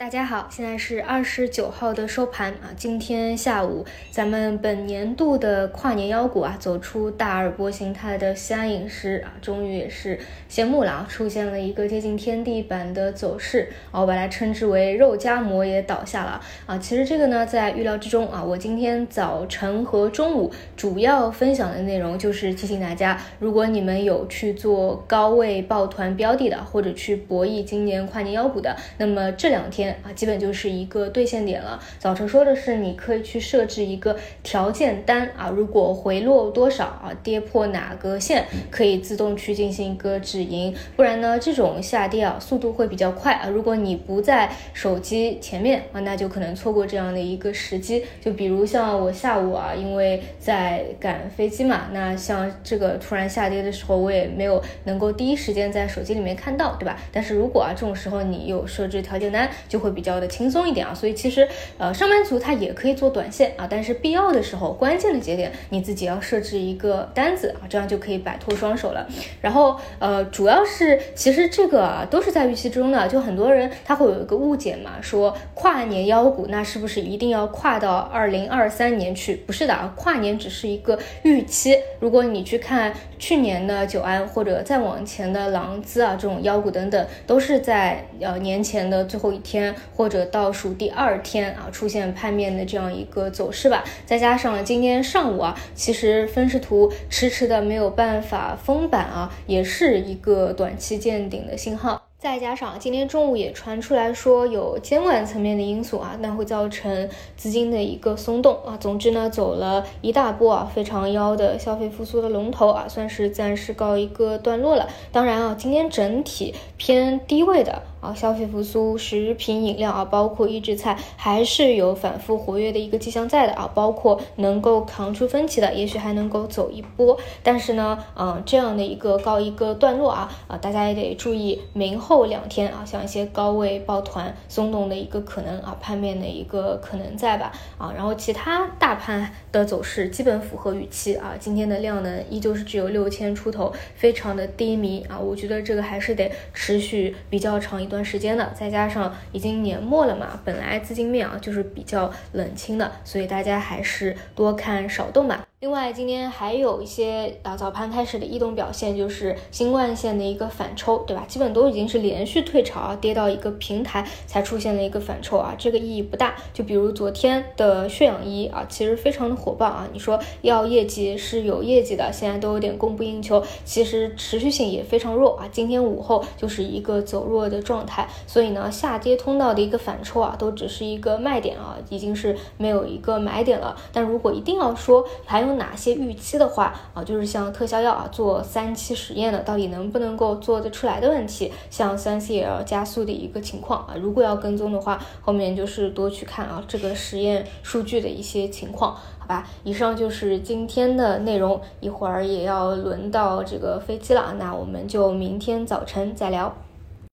大家好，现在是二十九号的收盘啊。今天下午，咱们本年度的跨年妖股啊，走出大二波形态的西安饮食啊，终于也是谢幕了啊，出现了一个接近天地板的走势，我把它称之为肉夹馍也倒下了啊。其实这个呢，在预料之中啊。我今天早晨和中午主要分享的内容就是提醒大家，如果你们有去做高位抱团标的的，或者去博弈今年跨年妖股的，那么这两天。啊，基本就是一个兑现点了。早晨说的是，你可以去设置一个条件单啊，如果回落多少啊，跌破哪个线，可以自动去进行一个止盈。不然呢，这种下跌啊，速度会比较快啊。如果你不在手机前面啊，那就可能错过这样的一个时机。就比如像我下午啊，因为在赶飞机嘛，那像这个突然下跌的时候，我也没有能够第一时间在手机里面看到，对吧？但是如果啊，这种时候你有设置条件单，就会比较的轻松一点啊，所以其实呃上班族他也可以做短线啊，但是必要的时候关键的节点你自己要设置一个单子啊，这样就可以摆脱双手了。然后呃主要是其实这个啊都是在预期中的，就很多人他会有一个误解嘛，说跨年妖股那是不是一定要跨到二零二三年去？不是的啊，跨年只是一个预期。如果你去看去年的九安或者再往前的狼资啊这种妖股等等，都是在呃年前的最后一天。或者倒数第二天啊，出现盘面的这样一个走势吧，再加上今天上午啊，其实分时图迟迟的没有办法封板啊，也是一个短期见顶的信号。再加上今天中午也传出来说有监管层面的因素啊，那会造成资金的一个松动啊。总之呢，走了一大波啊，非常妖的消费复苏的龙头啊，算是暂时告一个段落了。当然啊，今天整体偏低位的。啊，消费复苏、食品饮料啊，包括预制菜，还是有反复活跃的一个迹象在的啊。包括能够扛出分歧的，也许还能够走一波。但是呢，嗯，这样的一个告一个段落啊，啊，大家也得注意明后两天啊，像一些高位抱团松动的一个可能啊，盘面的一个可能在吧啊。然后其他大盘的走势基本符合预期啊。今天的量呢，依旧是只有六千出头，非常的低迷啊。我觉得这个还是得持续比较长一。段时间的，再加上已经年末了嘛，本来资金面啊就是比较冷清的，所以大家还是多看少动吧。另外，今天还有一些啊早盘开始的异动表现，就是新冠线的一个反抽，对吧？基本都已经是连续退潮，跌到一个平台才出现了一个反抽啊，这个意义不大。就比如昨天的血氧仪啊，其实非常的火爆啊，你说要业绩是有业绩的，现在都有点供不应求，其实持续性也非常弱啊。今天午后就是一个走弱的状态，所以呢，下跌通道的一个反抽啊，都只是一个卖点啊，已经是没有一个买点了。但如果一定要说还有哪些预期的话啊，就是像特效药啊，做三期实验的，到底能不能够做得出来的问题，像三 C L 加速的一个情况啊，如果要跟踪的话，后面就是多去看啊这个实验数据的一些情况，好吧？以上就是今天的内容，一会儿也要轮到这个飞机了，那我们就明天早晨再聊。